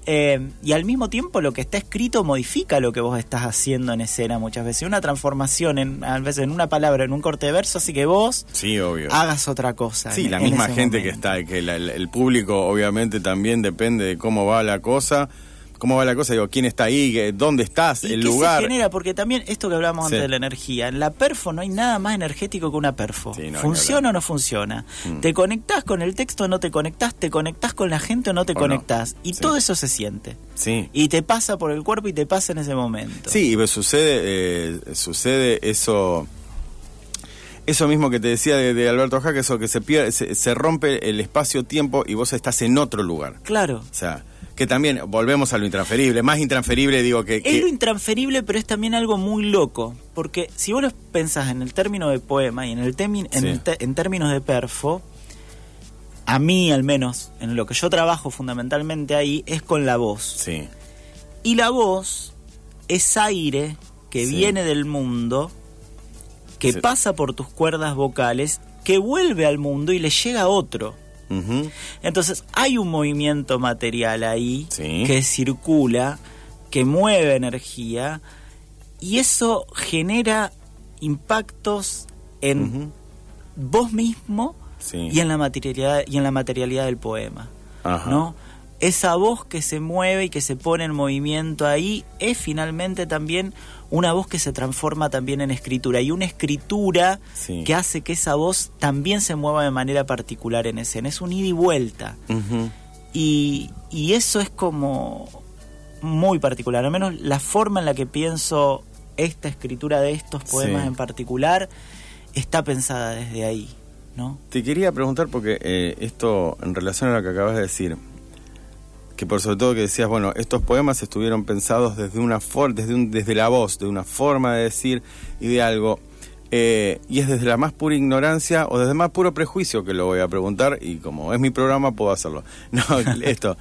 Eh, y al mismo tiempo lo que está escrito modifica lo que vos estás haciendo en escena muchas veces. Una transformación en, a veces en una palabra, en un corte de verso, así que vos Sí, obvio. hagas otra cosa. Sí, en- la misma gente momento. que está, que la- el, el público obviamente también depende de cómo va la cosa, cómo va la cosa, digo, quién está ahí, dónde estás, ¿Y el qué lugar. se genera? Porque también esto que hablábamos Sí. antes de la energía, en la perfo no hay nada más energético que una perfo. Sí, no, ni ¿Funciona o no funciona? Mm. ¿Te conectás con el texto o no te conectás? ¿Te conectás con la gente o no te O no. conectás? Y Sí. todo eso se siente. Sí. Y te pasa por el cuerpo y te pasa en ese momento. Sí, y pues sucede, eh, sucede eso, eso mismo que te decía de, de Alberto Jaque, eso que se pierde, se, se rompe el espacio-tiempo y vos estás en otro lugar. Claro. O sea, que también volvemos a lo intransferible, más intransferible digo que, que- Es lo intransferible, pero es también algo muy loco. Porque si vos lo pensás en el término de poema y en el, temi- en, Sí. el te- en términos de perfo, a mí al menos, en lo que yo trabajo fundamentalmente ahí, es con la voz. Sí. Y la voz es aire que Sí. viene del mundo, que Sí. pasa por tus cuerdas vocales, que vuelve al mundo y le llega a otro. Entonces hay un movimiento material ahí Sí. que circula, que mueve energía y eso genera impactos en vos mismo Sí. y en la materialidad y en la materialidad del poema, Ajá. ¿no? Esa voz que se mueve y que se pone en movimiento ahí es finalmente también una voz que se transforma también en escritura y una escritura Sí. que hace que esa voz también se mueva de manera particular en escena. Es un ida y vuelta. Y, y eso es como muy particular, al menos la forma en la que pienso esta escritura de estos poemas Sí. en particular está pensada desde ahí, ¿no? Te quería preguntar porque eh, esto en relación a lo que acabas de decir, que por sobre todo que decías, bueno, estos poemas estuvieron pensados desde una for desde un, desde la voz, de una forma de decir y de algo. eh, y es desde la más pura ignorancia o desde más puro prejuicio que lo voy a preguntar y como es mi programa puedo hacerlo. [laughs] No, esto.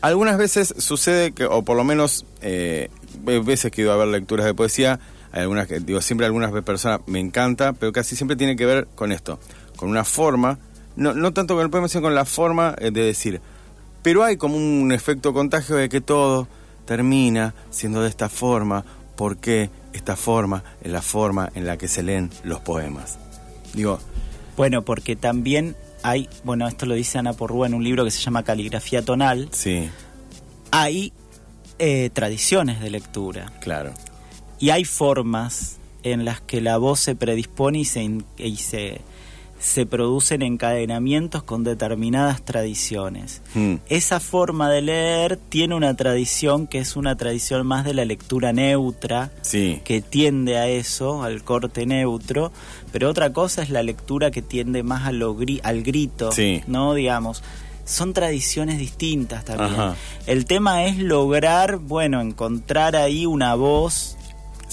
Algunas veces sucede que, o por lo menos eh, ve- veces que ido a ver lecturas de poesía, hay algunas que, digo, siempre algunas personas me encanta, pero casi siempre tiene que ver con esto, con una forma, no, no tanto con el poema, sino con la forma eh, de decir. Pero hay como un efecto contagio de que todo termina siendo de esta forma, porque esta forma es la forma en la que se leen los poemas. Digo, Bueno, porque también hay, bueno, esto lo dice Ana Porrúa en un libro que se llama Caligrafía Tonal, sí, hay eh, tradiciones de lectura claro. y hay formas en las que la voz se predispone y se, y se, se producen encadenamientos con determinadas tradiciones. Mm, Esa forma de leer tiene una tradición que es una tradición más de la lectura neutra, sí, que tiende a eso, al corte neutro, pero otra cosa es la lectura que tiende más a lo gri- al grito, Sí. ¿no? Digamos, son tradiciones distintas también. Ajá. El tema es lograr, bueno, encontrar ahí una voz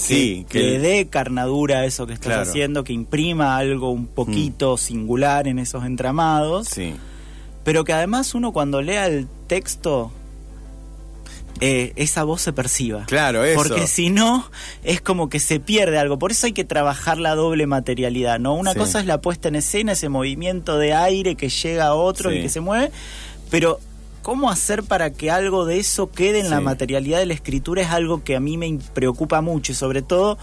sí, que, le dé carnadura a eso que estás Claro. Mm. haciendo, que imprima algo un poquito singular en esos entramados, sí. pero que además uno cuando lea el texto eh, esa voz se perciba. Claro, eso. Porque si no, es como que se pierde algo. Por eso hay que trabajar la doble materialidad, ¿no? Una Sí. cosa es la puesta en escena, ese movimiento de aire que llega a otro Sí. y que se mueve, pero ¿cómo hacer para que algo de eso quede en la materialidad de la escritura? Es algo que a mí me preocupa mucho y sobre todo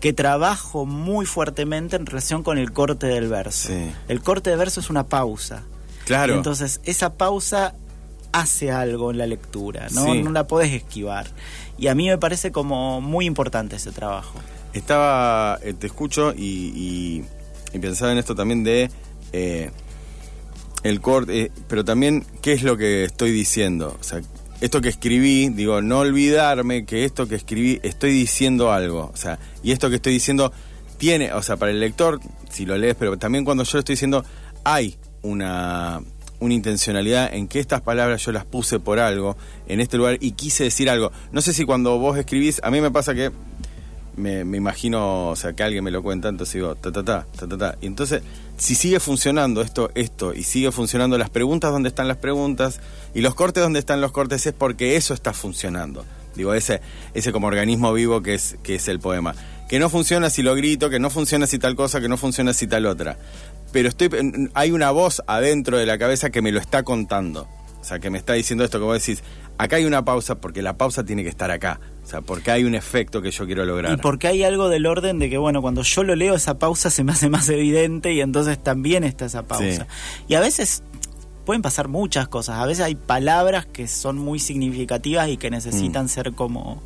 que trabajo muy fuertemente en relación con el corte del verso. Sí. El corte de verso es una pausa. Claro. Entonces esa pausa hace algo en la lectura, ¿no? Sí. No la podés esquivar. Y a mí me parece como muy importante ese trabajo. Estaba, eh, te escucho y, y- y pensaba en esto también de eh, el corte, eh, pero también qué es lo que estoy diciendo. O sea, esto que escribí, digo, no olvidarme que esto que escribí estoy diciendo algo. O sea, y esto que estoy diciendo tiene, o sea, para el lector, si lo lees, pero también cuando yo lo estoy diciendo, hay una, una intencionalidad en que estas palabras yo las puse por algo en este lugar y quise decir algo. No sé si cuando vos escribís, a mí me pasa que me, me imagino, o sea, que alguien me lo cuenta, entonces digo, ta, ta, ta, ta, ta, ta. Y entonces, si sigue funcionando esto, esto, y sigue funcionando las preguntas donde están las preguntas, y los cortes donde están los cortes, es porque eso está funcionando. Digo, ese, ese como organismo vivo que es, que es el poema. Que no funciona si lo grito, que no funciona si tal cosa, que no funciona si tal otra. Pero estoy, hay una voz adentro de la cabeza que me lo está contando. Sea, que me está diciendo esto que vos decís, acá hay una pausa porque la pausa tiene que estar acá. O sea, porque hay un efecto que yo quiero lograr. Y porque hay algo del orden de que, bueno, cuando yo lo leo, esa pausa se me hace más evidente y entonces también está esa pausa. Y a veces pueden pasar muchas cosas. A veces hay palabras que son muy significativas y que necesitan ser como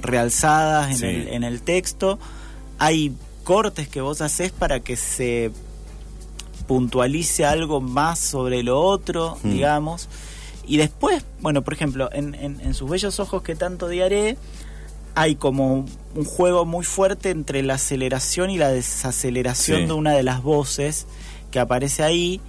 realzadas en, Sí. el, en el texto. Hay cortes que vos haces para que se puntualice algo más sobre lo otro, Mm. digamos. Y después, bueno, por ejemplo, en, en- en sus bellos ojos que tanto diaré, hay como un juego muy fuerte entre la aceleración y la desaceleración Sí. de una de las voces que aparece ahí.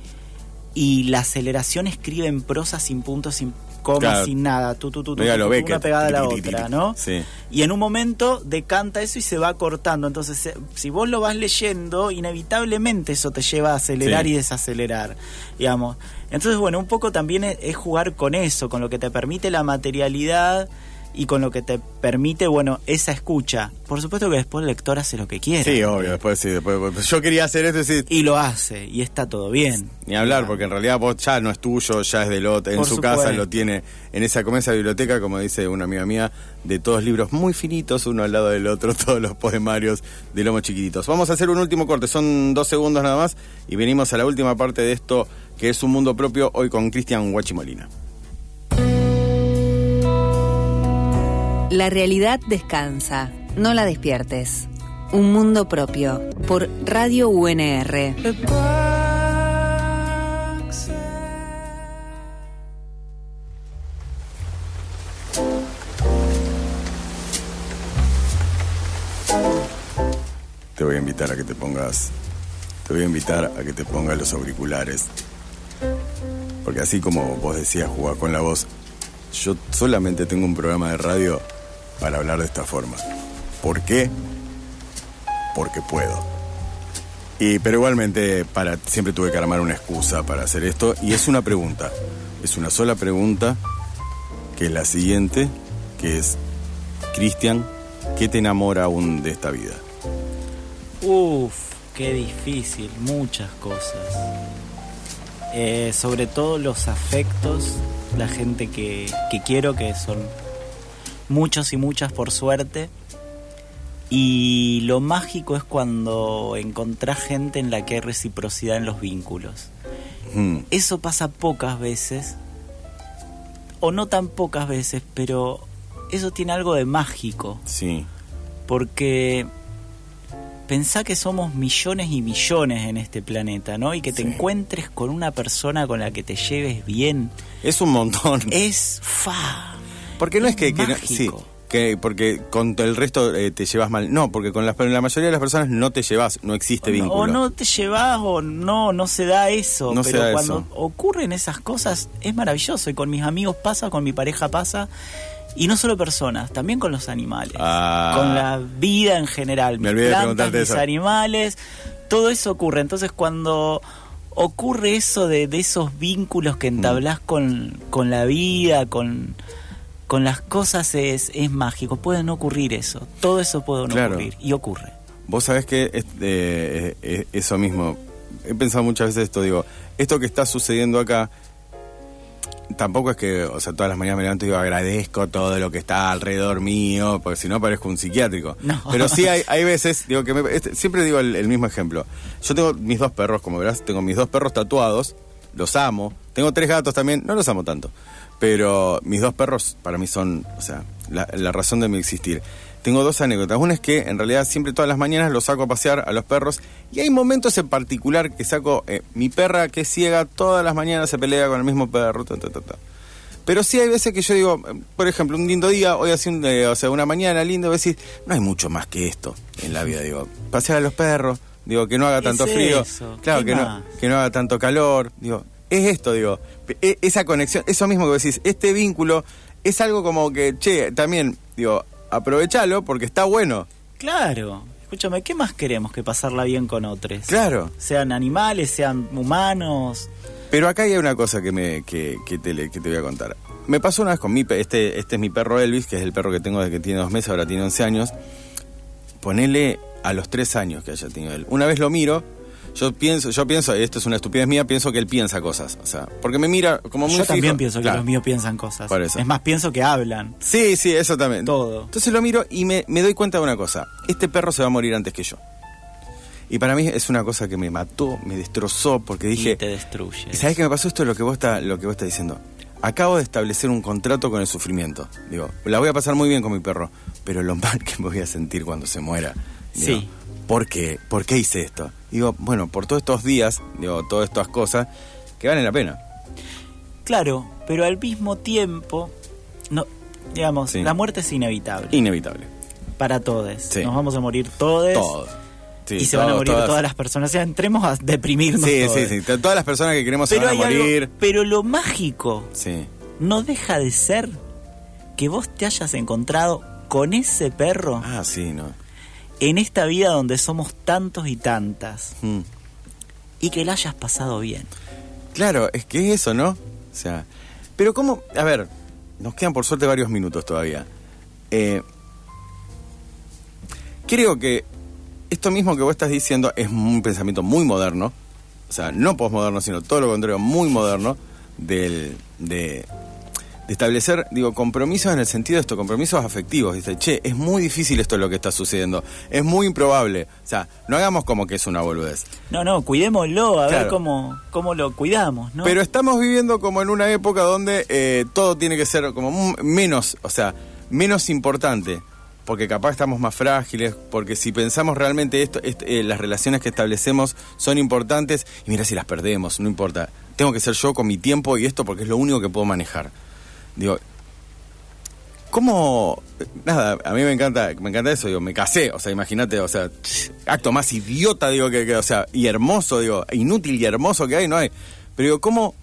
Y la aceleración escribe en prosa sin puntos, sin Claro. sin nada. Tú, tú, tú, una pegada a la otra. ¿no? Sí. Y en un momento decanta eso y se va cortando. Entonces, eh, si vos lo vas leyendo, inevitablemente eso te lleva a acelerar Sí. y desacelerar, digamos. Entonces, bueno, un poco también es, es jugar con eso, con lo que te permite la materialidad y con lo que te permite, bueno, esa escucha. Por supuesto que después el lector hace lo que quiere. Sí, obvio, después sí, después, después- yo quería hacer esto y decir, Y lo hace, y está todo bien. ni hablar, porque en realidad vos ya no es tuyo, ya es del otro, en Por su casa lo tiene, en esa como esa biblioteca, como dice una amiga mía, de todos libros muy finitos, uno al lado del otro, [laughs] todos los poemarios de lomos chiquititos. Vamos a hacer un último corte, son dos segundos nada más, y venimos a la última parte de esto, que es un mundo propio, hoy con Cristian Guachimolina. La realidad descansa, no la despiertes. Un mundo propio, por Radio UNR. Te voy a invitar a que te pongas. Te voy a invitar a que te pongas los auriculares. Porque así como vos decías jugar con la voz, yo solamente tengo un programa de radio para hablar de esta forma. ¿Por qué? Porque puedo. Y, pero igualmente para, siempre tuve que armar una excusa para hacer esto. Y es una pregunta. Es una sola pregunta, que es la siguiente, que es, Cristian, ¿qué te enamora aún de esta vida? Uf, qué difícil, muchas cosas. Eh, sobre todo los afectos, la gente que, que quiero, que son muchos y muchas por suerte. Y lo mágico es cuando encontrás gente en la que hay reciprocidad en los vínculos. Mm, Eso pasa pocas veces, o no tan pocas veces, pero eso tiene algo de mágico. sí. Porque pensá que somos millones y millones en este planeta, ¿no? Y que te encuentres con una persona con la que te lleves bien. Es un montón. Es fa. Porque no es que, que no- mágico. sí, que porque con el resto eh, te llevas mal. No, porque con las- la mayoría de las personas no te llevas, no existe vínculo. O no te llevas o no, no se da eso. No se pero da cuando eso. ocurren esas cosas es maravilloso. Y con mis amigos pasa, con mi pareja pasa. Y no solo personas, también con los animales. Ah. Con la vida en general. Me mis de plantas, mis eso. animales. Todo eso ocurre. Entonces cuando ocurre eso de, de esos vínculos que entablás Mm. con, con la vida, con, con las cosas es, es mágico, puede no ocurrir eso, todo eso puede no Claro. ocurrir y ocurre. Vos sabés que es- eh, eh, eso mismo, he pensado muchas veces esto, digo, esto que está sucediendo acá, tampoco es que, o sea, todas las mañanas me levanto y digo, agradezco todo lo que está alrededor mío, porque si no parezco un psiquiátrico. No. Pero sí hay, [laughs] hay veces, digo, que me- este, siempre digo el, el mismo ejemplo. Yo tengo mis dos perros, como verás, tengo mis dos perros tatuados, los amo. Tengo tres gatos también, no los amo tanto. Pero mis dos perros para mí son, o sea, la, la razón de mi existir. Tengo dos anécdotas. Una es que en realidad siempre todas las mañanas los saco a pasear a los perros y hay momentos en particular que saco eh, mi perra que es ciega todas las mañanas se pelea con el mismo perro. ta, ta, ta, ta. Pero sí hay veces que yo digo, por ejemplo, un lindo día, hoy hace un, eh, o sea, una mañana lindo, decís, no hay mucho más que esto en la vida, digo, pasear a los perros, digo, que no haga ¿Qué tanto es frío, eso? claro, ¿Qué que no, que no haga tanto calor, digo, es esto, digo, e- esa conexión, eso mismo que decís, este vínculo es algo como que, che, también, digo, aprovechalo porque está bueno. Claro, escúchame, ¿qué más queremos que pasarla bien con otros? Claro. Sean animales, sean humanos. Pero acá hay una cosa que, me, que, que te, que te voy a contar. Me pasó una vez con mi este, este es mi perro Elvis, que es el perro que tengo desde que tiene dos meses, ahora tiene 11 años. Ponele a los tres años que haya tenido él. Una vez lo miro, yo pienso, yo pienso, y esto es una estupidez mía, pienso que él piensa cosas. O sea, porque me mira como muy Yo también pienso que los míos piensan cosas. Por eso. Es más, pienso que hablan. Sí, sí, eso también. Todo. Entonces lo miro y me, me doy cuenta de una cosa. Este perro se va a morir antes que yo. Y para mí es una cosa que me mató, me destrozó, porque dije... y te destruye. ¿Y sabés qué me pasó esto? Lo que vos está, lo que vos estás diciendo. Acabo de establecer un contrato con el sufrimiento. Digo, la voy a pasar muy bien con mi perro, pero lo mal que me voy a sentir cuando se muera. Digo, Sí. ¿Por qué? ¿Por qué hice esto? Digo, bueno, por todos estos días, digo, todas estas cosas que valen la pena. Claro, pero al mismo tiempo, no, digamos, Sí. la muerte es inevitable Inevitable. para todos. Sí. Nos vamos a morir todos. Todos. Sí, y se van a morir todas. todas las personas. O sea, entremos a deprimirnos. Sí, todos. sí, sí. Todas las personas que queremos se Pero van a algo- morir. pero lo mágico Sí. no deja de ser que vos te hayas encontrado con ese perro Ah, sí, no. En esta vida donde somos tantos y tantas Mm. y que la hayas pasado bien. Claro, es que es eso, ¿no? O sea, pero cómo, a ver, nos quedan por suerte varios minutos todavía. Eh, creo que esto mismo que vos estás diciendo es un pensamiento muy moderno, o sea, no posmoderno, sino todo lo contrario, muy moderno, del, de, de establecer, digo, compromisos en el sentido de esto, compromisos afectivos. Dice, che, es muy difícil esto lo que está sucediendo, es muy improbable. O sea, no hagamos como que es una boludez. No, no, cuidémoslo, a ver cómo, cómo lo cuidamos, ¿no? Pero estamos viviendo como en una época donde eh, todo tiene que ser como menos, o sea, menos importante. Porque capaz estamos más frágiles, porque si pensamos realmente esto, est- eh, las relaciones que establecemos son importantes, y mira si las perdemos, no importa. Tengo que ser yo con mi tiempo y esto porque es lo único que puedo manejar. Digo, ¿cómo? Nada, a mí me encanta, me encanta eso, digo, me casé, o sea, imagínate, o sea, acto más idiota, digo, que, que, o sea, y hermoso, digo, inútil y hermoso que hay, no hay. Pero digo, ¿cómo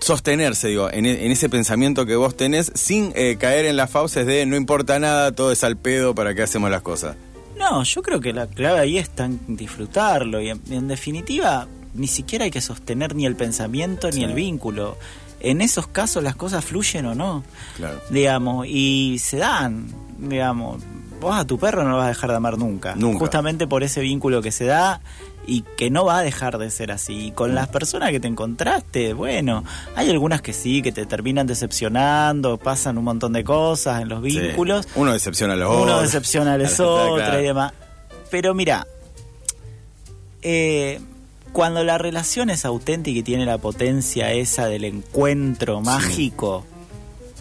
sostenerse, digo, en, en ese pensamiento que vos tenés sin eh, caer en las fauces de no importa nada, todo es al pedo, ¿para qué hacemos las cosas? No, yo creo que la clave ahí está en disfrutarlo y en, en definitiva ni siquiera hay que sostener ni el pensamiento ni el vínculo. En esos casos las cosas fluyen o no, Claro. digamos, y se dan, digamos. Vos a tu perro no lo vas a dejar de amar nunca. Nunca. Justamente por ese vínculo que se da y que no va a dejar de ser así. Y con las personas que te encontraste, bueno, hay algunas que sí, que te terminan decepcionando, pasan un montón de cosas en los Sí. vínculos. Uno decepciona a los otros. Uno decepciona a los [laughs] otros claro. y demás. Pero mira, eh, cuando la relación es auténtica y tiene la potencia esa del encuentro mágico,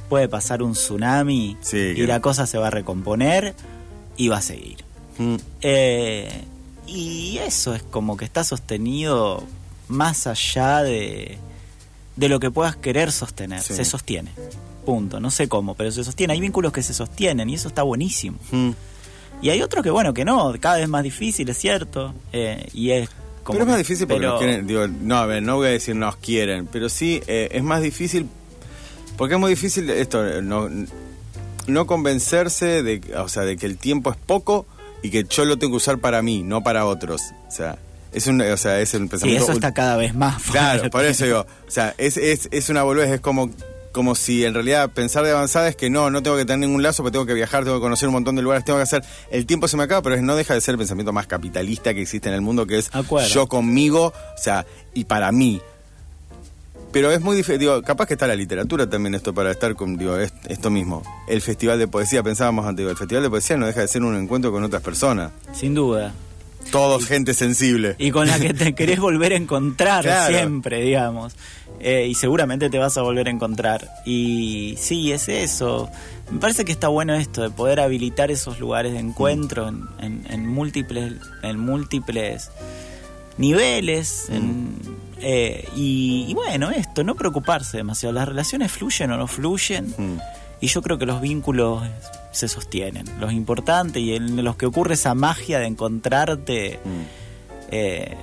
puede pasar un tsunami Sí, y la cosa se va a recomponer y va a seguir. Mm. Eh, y eso es como que está sostenido más allá de, de lo que puedas querer sostener. Sí. Se sostiene. Punto. No sé cómo, pero se sostiene. Hay vínculos que se sostienen y eso está buenísimo. Mm. Y hay otros que, bueno, que no, cada vez más difícil, es cierto. eh, y es como. pero es más difícil porque pero- nos quieren, digo, no, a ver, no voy a decir nos quieren, pero sí eh, es más difícil, porque es muy difícil esto, no, no convencerse de, o sea, de que el tiempo es poco y que yo lo tengo que usar para mí, no para otros. O sea, es un, o sea, es Sí, pensamiento. eso ult- está cada vez más. Claro, fuerte. por eso digo, o sea, es, es, es una boludez, es como como si en realidad pensar de avanzada es que no, no tengo que tener ningún lazo, porque tengo que viajar, tengo que conocer un montón de lugares, tengo que hacer. El tiempo se me acaba, pero no deja de ser el pensamiento más capitalista que existe en el mundo, que es Acuerdo. yo conmigo, o sea, y para mí. Pero es muy difícil, digo, capaz que está la literatura también esto para estar con, digo, es- esto mismo. El festival de poesía, pensábamos antes, digo, el festival de poesía no deja de ser un encuentro con otras personas. Sin duda. Todos gente sensible. Y con la que te [laughs] querés volver a encontrar Claro. siempre, digamos. Eh, y seguramente te vas a volver a encontrar. Y sí, es eso. Me parece que está bueno esto de poder habilitar esos lugares de encuentro en, en- en múltiples, en múltiples niveles. en- eh, y, y bueno, esto, no preocuparse demasiado. Las relaciones fluyen o no fluyen. Y yo creo que los vínculos se sostienen. Los importantes y en los que ocurre esa magia de encontrarte, eh,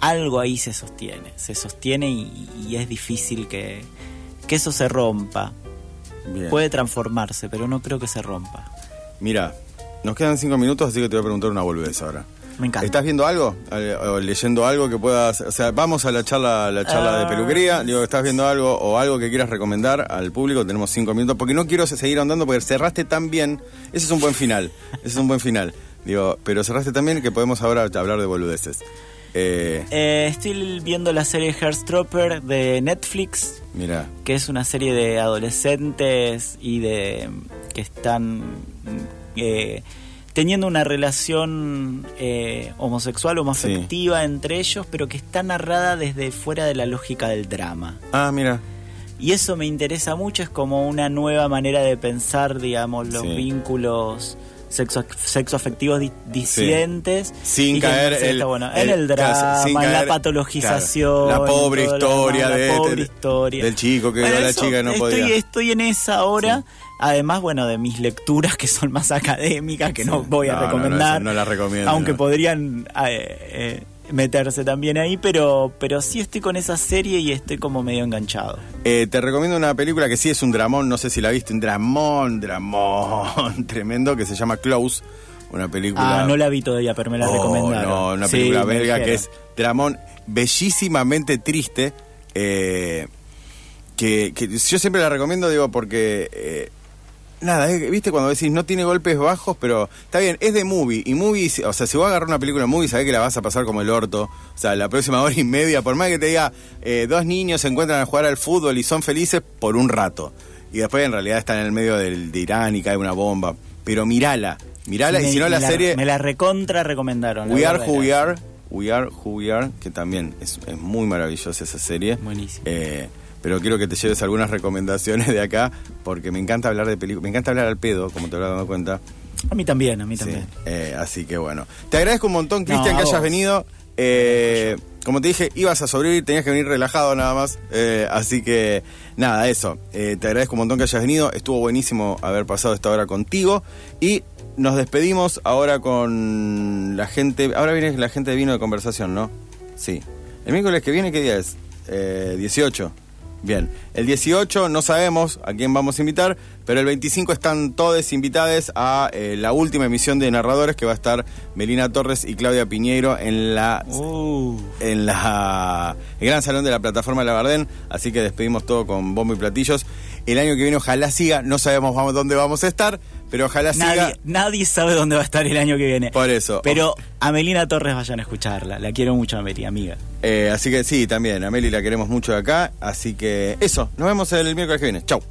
algo ahí se sostiene. Se sostiene y, y es difícil que, que eso se rompa. Bien. Puede transformarse, pero no creo que se rompa. Mira, nos quedan cinco minutos, así que te voy a preguntar una boludez ahora. Me encanta. ¿Estás viendo algo? Eh, ¿O leyendo algo que puedas...? O sea, vamos a la charla, la charla de Ah. peluquería. Digo, ¿estás viendo algo o algo que quieras recomendar al público? Tenemos cinco minutos. Porque no quiero seguir ahondando porque cerraste tan bien. Ese es un buen final. Ese es un buen final. Digo, pero cerraste tan bien que podemos ahora hablar de boludeces. Eh, Eh, estoy viendo la serie Heartstopper de Netflix, mira, que es una serie de adolescentes y de que están eh, teniendo una relación eh, homosexual homoafectiva entre ellos, pero que está narrada desde fuera de la lógica del drama. Ah, mira. Y eso me interesa mucho, es como una nueva manera de pensar, digamos, los Sí. vínculos sexo, sexoafectivos di- disidentes. Sin y que caer que el- está bueno. el- en el drama, sin en caer- la patologización. claro, la pobre en historia demás, de la este- pobre historia. del chico que a la chica no estoy, podía. Estoy en esa ahora. Además, bueno, de mis lecturas que son más académicas, que no voy a No, no, no, recomendar. no la recomiendo, Aunque podrían eh, eh, meterse también ahí, pero, pero sí estoy con esa serie y estoy como medio enganchado. Eh, te recomiendo una película que sí es un dramón, no sé si la viste, un dramón, dramón [laughs] tremendo que se llama Close, una película... Ah, no la vi todavía, pero me la Oh, recomendaron. No, una película belga que es dramón bellísimamente triste, que, que yo siempre la recomiendo, digo, porque... Nada, eh, viste cuando decís no tiene golpes bajos, pero está bien, es de movie. Y movie, o sea, si vos agarrar una película de movie, sabés que la vas a pasar como el orto. O sea, la próxima hora y media, por más que te diga, eh, dos niños se encuentran a jugar al fútbol y son felices por un rato. Y después en realidad están en el medio del, de Irán y cae una bomba. Pero mirala, mirala. Me- y si no, la serie Me la recontra recomendaron. We Are Who. We Are, We Are Who We Are, que también es, es muy maravillosa esa serie. Buenísimo. Eh, pero quiero que te lleves algunas recomendaciones de acá, porque me encanta hablar de películas, me encanta hablar al pedo, como te habrás dado cuenta. A mí también, a mí Sí, también. eh, así que bueno. Te agradezco un montón, Cristian, No, que hayas venido. Eh, como te dije, ibas a sobrevivir, tenías que venir relajado nada más. Eh, así que, nada, eso. Eh, te agradezco un montón que hayas venido. Estuvo buenísimo haber pasado esta hora contigo. Y nos despedimos ahora con la gente. Ahora viene la gente de vino de conversación, ¿no? Sí. El miércoles que viene, ¿qué día es? Eh, 18. Bien, el 18 no sabemos a quién vamos a invitar, pero el 25 están todos invitados a eh, la última emisión de Narradores que va a estar Melina Torres y Claudia Piñeiro en la en la el gran salón de la plataforma de la Bardén, así que despedimos todo con bombo y platillos. El año que viene ojalá siga, no sabemos vamos, dónde vamos a estar, pero ojalá siga. Nadie, nadie sabe dónde va a estar el año que viene. Por eso. Pero a Melina Torres vayan a escucharla. La quiero mucho a Meli, amiga. Eh, así que sí, también, a Meli la queremos mucho de acá, así que eso, nos vemos el miércoles que viene. Chau.